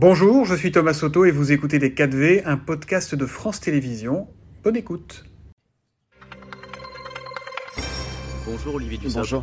Bonjour, je suis Thomas Soto et vous écoutez Les 4V, un podcast de France Télévisions. Bonne écoute. Bonjour Olivier Dussopt. Bonjour.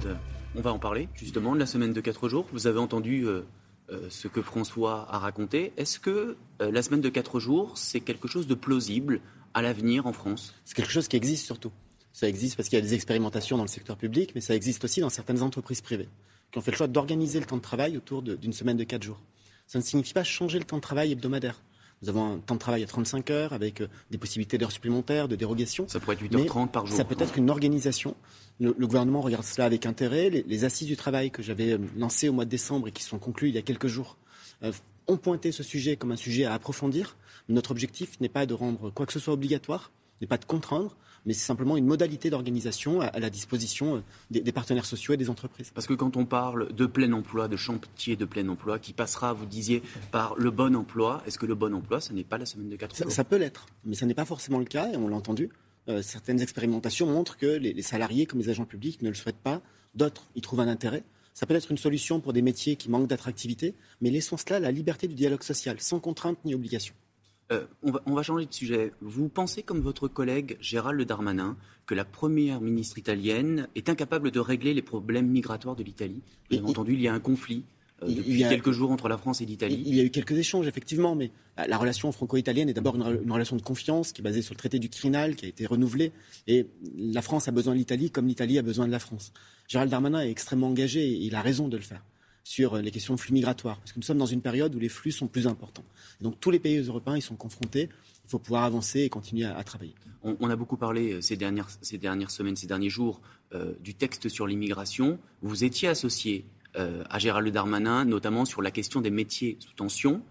On va en parler justement de la semaine de 4 jours. Vous avez entendu euh, euh, ce que François a raconté. Est-ce que euh, la semaine de 4 jours, c'est quelque chose de plausible à l'avenir en France? C'est quelque chose qui existe surtout. Ça existe parce qu'il y a des expérimentations dans le secteur public, mais ça existe aussi dans certaines entreprises privées qui ont fait le choix d'organiser le temps de travail autour d'une semaine de 4 jours. Ça ne signifie pas changer le temps de travail hebdomadaire. Nous avons un temps de travail à 35 heures avec euh, des possibilités d'heures supplémentaires, de dérogation. Ça pourrait être 8h30 par jour. Ça peut être une organisation. Le, gouvernement regarde cela avec intérêt. Les, assises du travail que j'avais euh, lancées au mois de décembre et qui sont conclues il y a quelques jours euh, ont pointé ce sujet comme un sujet à approfondir. Notre objectif n'est pas de rendre quoi que ce soit obligatoire, n'est pas de contraindre, mais c'est simplement une modalité d'organisation à, la disposition euh, des, partenaires sociaux et des entreprises. Parce que quand on parle de plein emploi, de chantier de plein emploi, qui passera, vous disiez, par le bon emploi, est-ce que le bon emploi, ce n'est pas la semaine de 4 jours? ça, peut l'être, mais ce n'est pas forcément le cas, et on l'a entendu. Euh, certaines expérimentations montrent que les, salariés, comme les agents publics, ne le souhaitent pas. D'autres y trouvent un intérêt. Ça peut être une solution pour des métiers qui manquent d'attractivité, mais laissons cela à la liberté du dialogue social, sans contrainte ni obligation. Euh, on, va, changer de sujet. Vous pensez, comme votre collègue Gérald Darmanin, que la première ministre italienne est incapable de régler les problèmes migratoires de l'Italie? Bien entendu, il y a un conflit euh, depuis quelques jours entre la France et l'Italie. Il y a eu quelques échanges, effectivement, mais la relation franco-italienne est d'abord une, relation de confiance qui est basée sur le traité du Quirinal, qui a été renouvelé. Et la France a besoin de l'Italie comme l'Italie a besoin de la France. Gérald Darmanin est extrêmement engagé et il a raison de le faire sur les questions de flux migratoires, parce que nous sommes dans une période où les flux sont plus importants. donc tous les pays européens y sont confrontés. Il faut pouvoir avancer et continuer à, travailler. On, a beaucoup parlé euh, ces dernières, ces dernières semaines, ces derniers jours, euh, du texte sur l'immigration. Vous étiez associé euh, à Gérald Darmanin, notamment sur la question des métiers sous tension.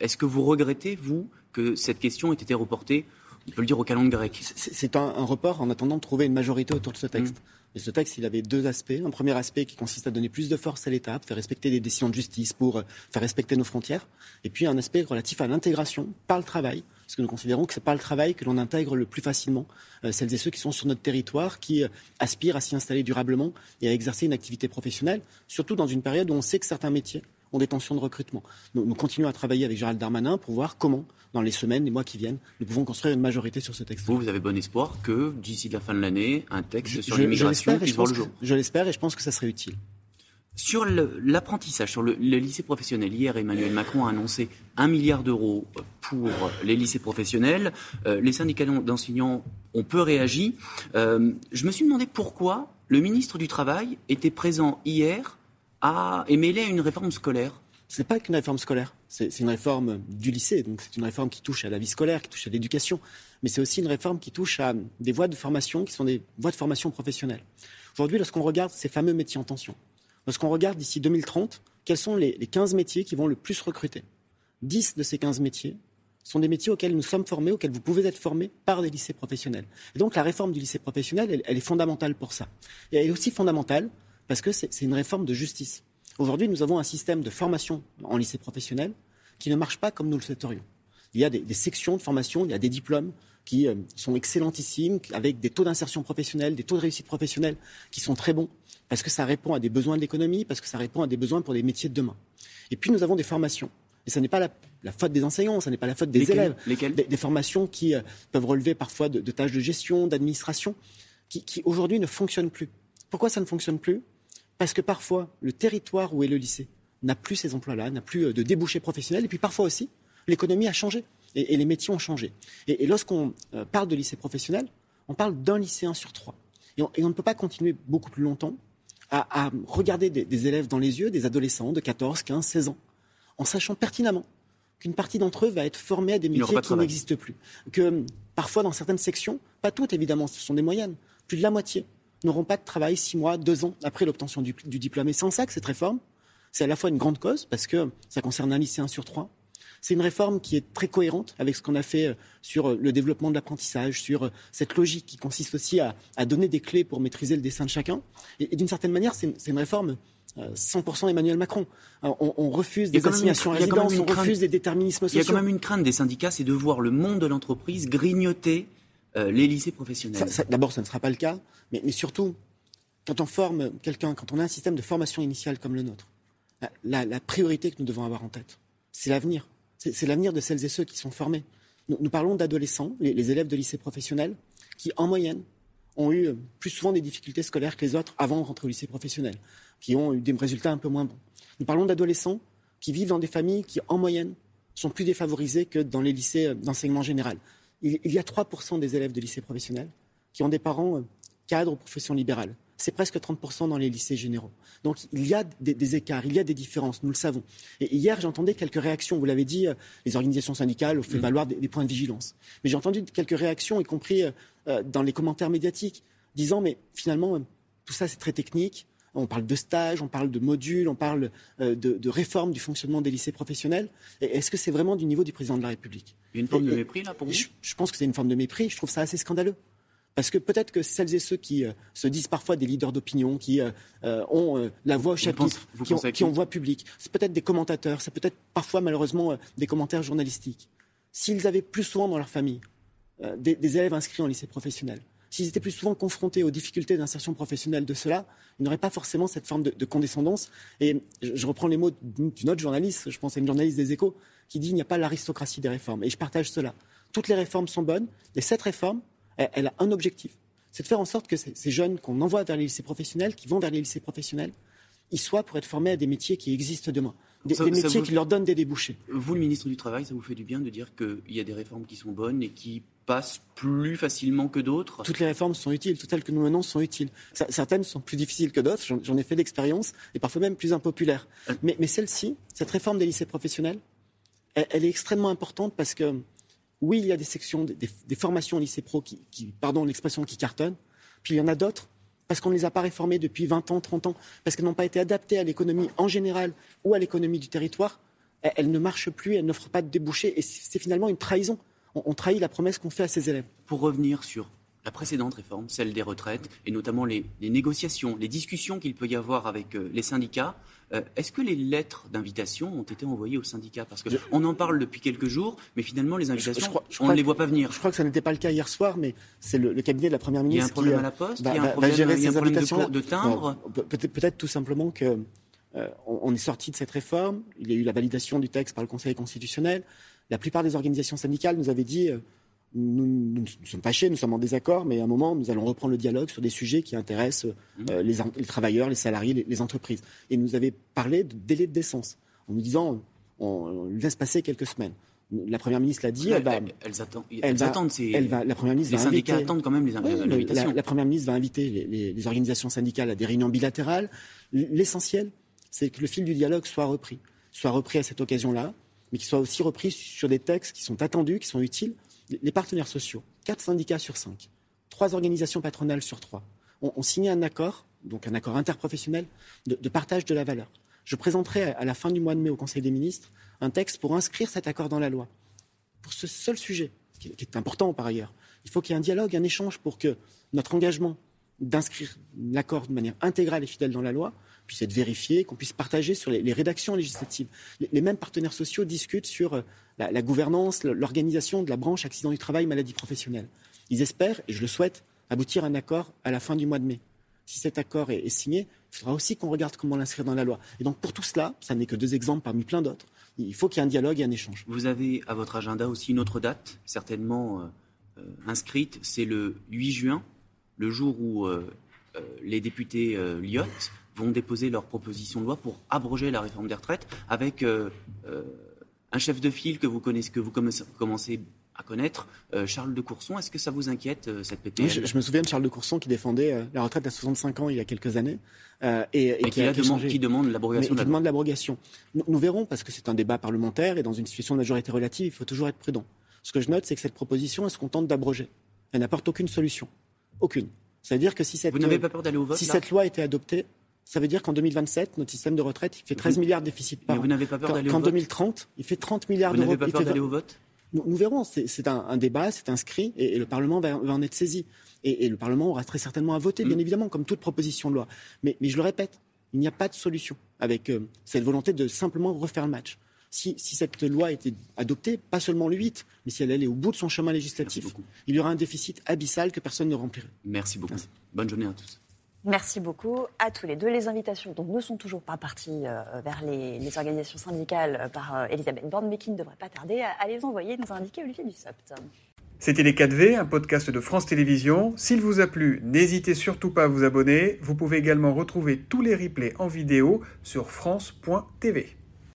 Est-ce que vous regrettez, vous, que cette question ait été reportée on peut le dire au calendrier grec? C'est un, report en attendant de trouver une majorité autour de ce texte. Mmh. Ce texte, il avait deux aspects. Un premier aspect qui consiste à donner plus de force à l'État, faire respecter des décisions de justice pour euh, faire respecter nos frontières. Et puis un aspect relatif à l'intégration par le travail, parce que nous considérons que c'est par le travail que l'on intègre le plus facilement euh, celles et ceux qui sont sur notre territoire, qui euh, aspirent à s'y installer durablement et à exercer une activité professionnelle, surtout dans une période où on sait que certains métiers ont des tensions de recrutement. Nous, continuons à travailler avec Gérald Darmanin pour voir comment, dans les semaines, les mois qui viennent, nous pouvons construire une majorité sur ce texte. Vous, vous avez bon espoir que d'ici la fin de l'année, un texte sur l'immigration puisse voir le jour. Je l'espère et je pense que ça serait utile. Sur l'apprentissage, sur le, lycée professionnel, hier Emmanuel Macron a annoncé un milliard d'euros pour les lycées professionnels. Euh, les syndicats d'enseignants ont peu réagi. Euh, je me suis demandé pourquoi le ministre du Travail était présent hier à, est à une réforme scolaire Ce n'est pas qu'une réforme scolaire, c'est une réforme du lycée, donc c'est une réforme qui touche à la vie scolaire, qui touche à l'éducation, mais c'est aussi une réforme qui touche à des voies de formation qui sont des voies de formation professionnelle. Aujourd'hui, lorsqu'on regarde ces fameux métiers en tension, lorsqu'on regarde d'ici 2030, quels sont les, les 15 métiers qui vont le plus recruter? 10 de ces 15 métiers sont des métiers auxquels nous sommes formés, auxquels vous pouvez être formés par des lycées professionnels. Et donc la réforme du lycée professionnel, elle, elle est fondamentale pour ça. Et elle est aussi fondamentale parce que c'est une réforme de justice. Aujourd'hui, nous avons un système de formation en lycée professionnel qui ne marche pas comme nous le souhaiterions. Il y a des, sections de formation, il y a des diplômes qui euh, sont excellentissimes, avec des taux d'insertion professionnelle, des taux de réussite professionnelle qui sont très bons, parce que ça répond à des besoins de l'économie, parce que ça répond à des besoins pour les métiers de demain. Et puis nous avons des formations. Et ce n'est pas la, faute des enseignants, ce n'est pas la faute des élèves. des, formations qui euh, peuvent relever parfois de, tâches de gestion, d'administration, qui, qui aujourd'hui ne fonctionnent plus. Pourquoi ça ne fonctionne plus? Parce que parfois, le territoire où est le lycée n'a plus ces emplois-là, n'a plus euh, de débouchés professionnels. Et puis parfois aussi, l'économie a changé et, les métiers ont changé. Et, lorsqu'on euh, parle de lycée professionnel, on parle d'un lycéen sur trois. Et on, ne peut pas continuer beaucoup plus longtemps à, regarder des, élèves dans les yeux, des adolescents de 14, 15, 16 ans, en sachant pertinemment qu'une partie d'entre eux va être formée à des métiers qui n'existent plus. Que parfois, dans certaines sections, pas toutes évidemment, ce sont des moyennes, plus de la moitié n'auront pas de travail six mois, deux ans après l'obtention du, diplôme. Et c'est en ça que cette réforme, c'est à la fois une grande cause, parce que ça concerne un lycéen sur trois. C'est une réforme qui est très cohérente avec ce qu'on a fait euh, sur euh, le développement de l'apprentissage, sur euh, cette logique qui consiste aussi à, donner des clés pour maîtriser le dessin de chacun. Et, d'une certaine manière, c'est une, réforme 100% Emmanuel Macron. On, refuse des assignations à résidence, on refuse des déterminismes sociaux. Il y a quand même une crainte des syndicats, c'est de voir le monde de l'entreprise grignoter euh, les lycées professionnels D'abord, ça ne sera pas le cas, mais, surtout, quand on forme quelqu'un, quand on a un système de formation initiale comme le nôtre, la, priorité que nous devons avoir en tête, c'est l'avenir. C'est l'avenir de celles et ceux qui sont formés. Nous, parlons d'adolescents, les, élèves de lycée professionnel, qui en moyenne ont eu plus souvent des difficultés scolaires que les autres avant de rentrer au lycée professionnel, qui ont eu des résultats un peu moins bons. Nous parlons d'adolescents qui vivent dans des familles qui, en moyenne, sont plus défavorisées que dans les lycées d'enseignement général. Il, y a 3% des élèves de lycée professionnel qui ont des parents euh, cadres ou professions libérales. C'est presque 30% dans les lycées généraux. Donc il y a des, écarts, il y a des différences, nous le savons. Et hier, j'entendais quelques réactions. Vous l'avez dit, euh, les organisations syndicales ont fait mmh. valoir des, points de vigilance. Mais j'ai entendu quelques réactions, y compris euh, dans les commentaires médiatiques, disant mais finalement, tout ça c'est très technique. On parle de stage, on parle de modules, on parle euh, de, réforme du fonctionnement des lycées professionnels. Est-ce que c'est vraiment du niveau du président de la République? Il y a une forme de mépris là pour vous? je, pense que c'est une forme de mépris. Je trouve ça assez scandaleux. Parce que peut-être que celles et ceux qui euh, se disent parfois des leaders d'opinion, qui euh, ont la voix au chapitre, qui, ont, voix publique, c'est peut-être des commentateurs, c'est peut-être parfois malheureusement des commentaires journalistiques. S'ils avaient plus souvent dans leur famille des élèves inscrits en lycée professionnel, s'ils étaient plus souvent confrontés aux difficultés d'insertion professionnelle de cela, ils n'auraient pas forcément cette forme de, condescendance. Et je, reprends les mots d'une autre journaliste, je pense à une journaliste des Échos, qui dit il n'y a pas l'aristocratie des réformes. Et je partage cela. Toutes les réformes sont bonnes, et cette réforme, elle, a un objectif. C'est de faire en sorte que ces, jeunes qu'on envoie vers les lycées professionnels, qui vont vers les lycées professionnels, ils soient pour être formés à des métiers qui existent demain. Des, métiers qui leur donnent des débouchés. Vous, le ministre du Travail, ça vous fait du bien de dire qu'il y a des réformes qui sont bonnes et qui passent plus facilement que d'autres Toutes les réformes sont utiles, toutes celles que nous menons sont utiles. Certaines sont plus difficiles que d'autres, j'en ai fait l'expérience, et parfois même plus impopulaires. Euh. Mais, celle-ci, cette réforme des lycées professionnels, elle, est extrêmement importante parce que, oui, il y a des sections, des, formations au lycée pro qui, pardon l'expression, qui cartonnent, puis il y en a d'autres parce qu'on ne les a pas réformées depuis 20 ans, 30 ans, parce qu'elles n'ont pas été adaptées à l'économie en général ou à l'économie du territoire, elles ne marchent plus, elles n'offrent pas de débouchés, et c'est finalement une trahison on, trahit la promesse qu'on fait à ses élèves. Pour revenir sur la précédente réforme, celle des retraites, et notamment les, négociations, les discussions qu'il peut y avoir avec euh, les syndicats. Euh, est-ce que les lettres d'invitation ont été envoyées aux syndicats? Parce qu'on en parle depuis quelques jours, mais finalement, les invitations, on ne les voit pas venir. Je crois que ça n'était pas le cas hier soir, mais c'est le, cabinet de la Première ministre qui... Il y a un problème euh, à la Poste Il y a un problème, de, timbre Peut-être tout simplement que on est sorti de cette réforme, il y a eu la validation du texte par le Conseil constitutionnel, la plupart des organisations syndicales nous avaient dit euh, nous, nous, sommes fâchés, nous sommes en désaccord, mais à un moment, nous allons reprendre le dialogue sur des sujets qui intéressent euh, mmh. les, travailleurs, les salariés, les, entreprises. Et nous avaient parlé de délai de décence, en nous disant on, laisse passer quelques semaines. La première ministre l'a dit. Elle, va, elles, attendent. Elles attendent elle va, la première ministre les syndicats attendent quand même les, invitations. La, première ministre va inviter les, les organisations syndicales à des réunions bilatérales. L'essentiel, c'est que le fil du dialogue soit repris, soit repris à cette occasion-là mais qui soit aussi repris sur des textes qui sont attendus, qui sont utiles. Les partenaires sociaux, quatre syndicats sur cinq, trois organisations patronales sur trois, ont, signé un accord, donc un accord interprofessionnel, de, partage de la valeur. Je présenterai à la fin du mois de mai au Conseil des ministres un texte pour inscrire cet accord dans la loi. Pour ce seul sujet, qui est important par ailleurs, il faut qu'il y ait un dialogue, un échange pour que notre engagement d'inscrire l'accord de manière intégrale et fidèle dans la loi puisse être vérifié, qu'on puisse partager sur les, rédactions législatives. Les, mêmes partenaires sociaux discutent sur euh, la, gouvernance, l'organisation de la branche accident du travail, maladie professionnelle. Ils espèrent, et je le souhaite, aboutir à un accord à la fin du mois de mai. Si cet accord est, signé, il faudra aussi qu'on regarde comment l'inscrire dans la loi. Et donc pour tout cela, ça n'est que deux exemples parmi plein d'autres, il faut qu'il y ait un dialogue et un échange. Vous avez à votre agenda aussi une autre date, certainement euh, euh, inscrite, c'est le 8 juin, le jour où les députés Lyotte vont déposer leur proposition de loi pour abroger la réforme des retraites avec euh, euh, un chef de file que vous connaissez, que vous commencez à connaître, euh, Charles de Courson. Est-ce que ça vous inquiète, cette PPL je, me souviens de Charles de Courson qui défendait la retraite à 65 ans il y a quelques années. et, qui, demande, l'abrogation de la demande l'abrogation. Nous, verrons, parce que c'est un débat parlementaire et dans une situation de majorité relative, il faut toujours être prudent. Ce que je note, c'est que cette proposition, elle se contente d'abroger. Elle n'apporte aucune solution. Aucune. C'est-à-dire que si cette, vous n'avez pas peur d'aller au vote, si cette loi était adoptée, ça veut dire qu'en 2027, notre système de retraite, il fait 13 milliards de déficit par an. Vous n'avez pas peur d'aller au vote Qu'en 2030, il fait 30 milliards d'euros. Vous n'avez pas peur d'aller au vote nous, verrons. C'est un, débat, c'est inscrit, et, le Parlement va, en être saisi. Et, le Parlement aura très certainement à voter, bien mm. évidemment, comme toute proposition de loi. Mais, je le répète, il n'y a pas de solution avec euh, cette volonté de simplement refaire le match. Si, cette loi était adoptée, pas seulement le 8, mais si elle allait au bout de son chemin législatif, il y aura un déficit abyssal que personne ne remplirait. Merci beaucoup. Bonne journée à tous. Merci beaucoup à tous les deux. Les invitations donc, ne sont toujours pas parties euh, vers les, organisations syndicales euh, par Elisabeth Borne, mais qui ne devraient pas tarder à, les envoyer, nous a indiqué Olivier Dussopt. C'était Les 4V, un podcast de France Télévisions. S'il vous a plu, n'hésitez surtout pas à vous abonner. Vous pouvez également retrouver tous les replays en vidéo sur France.tv.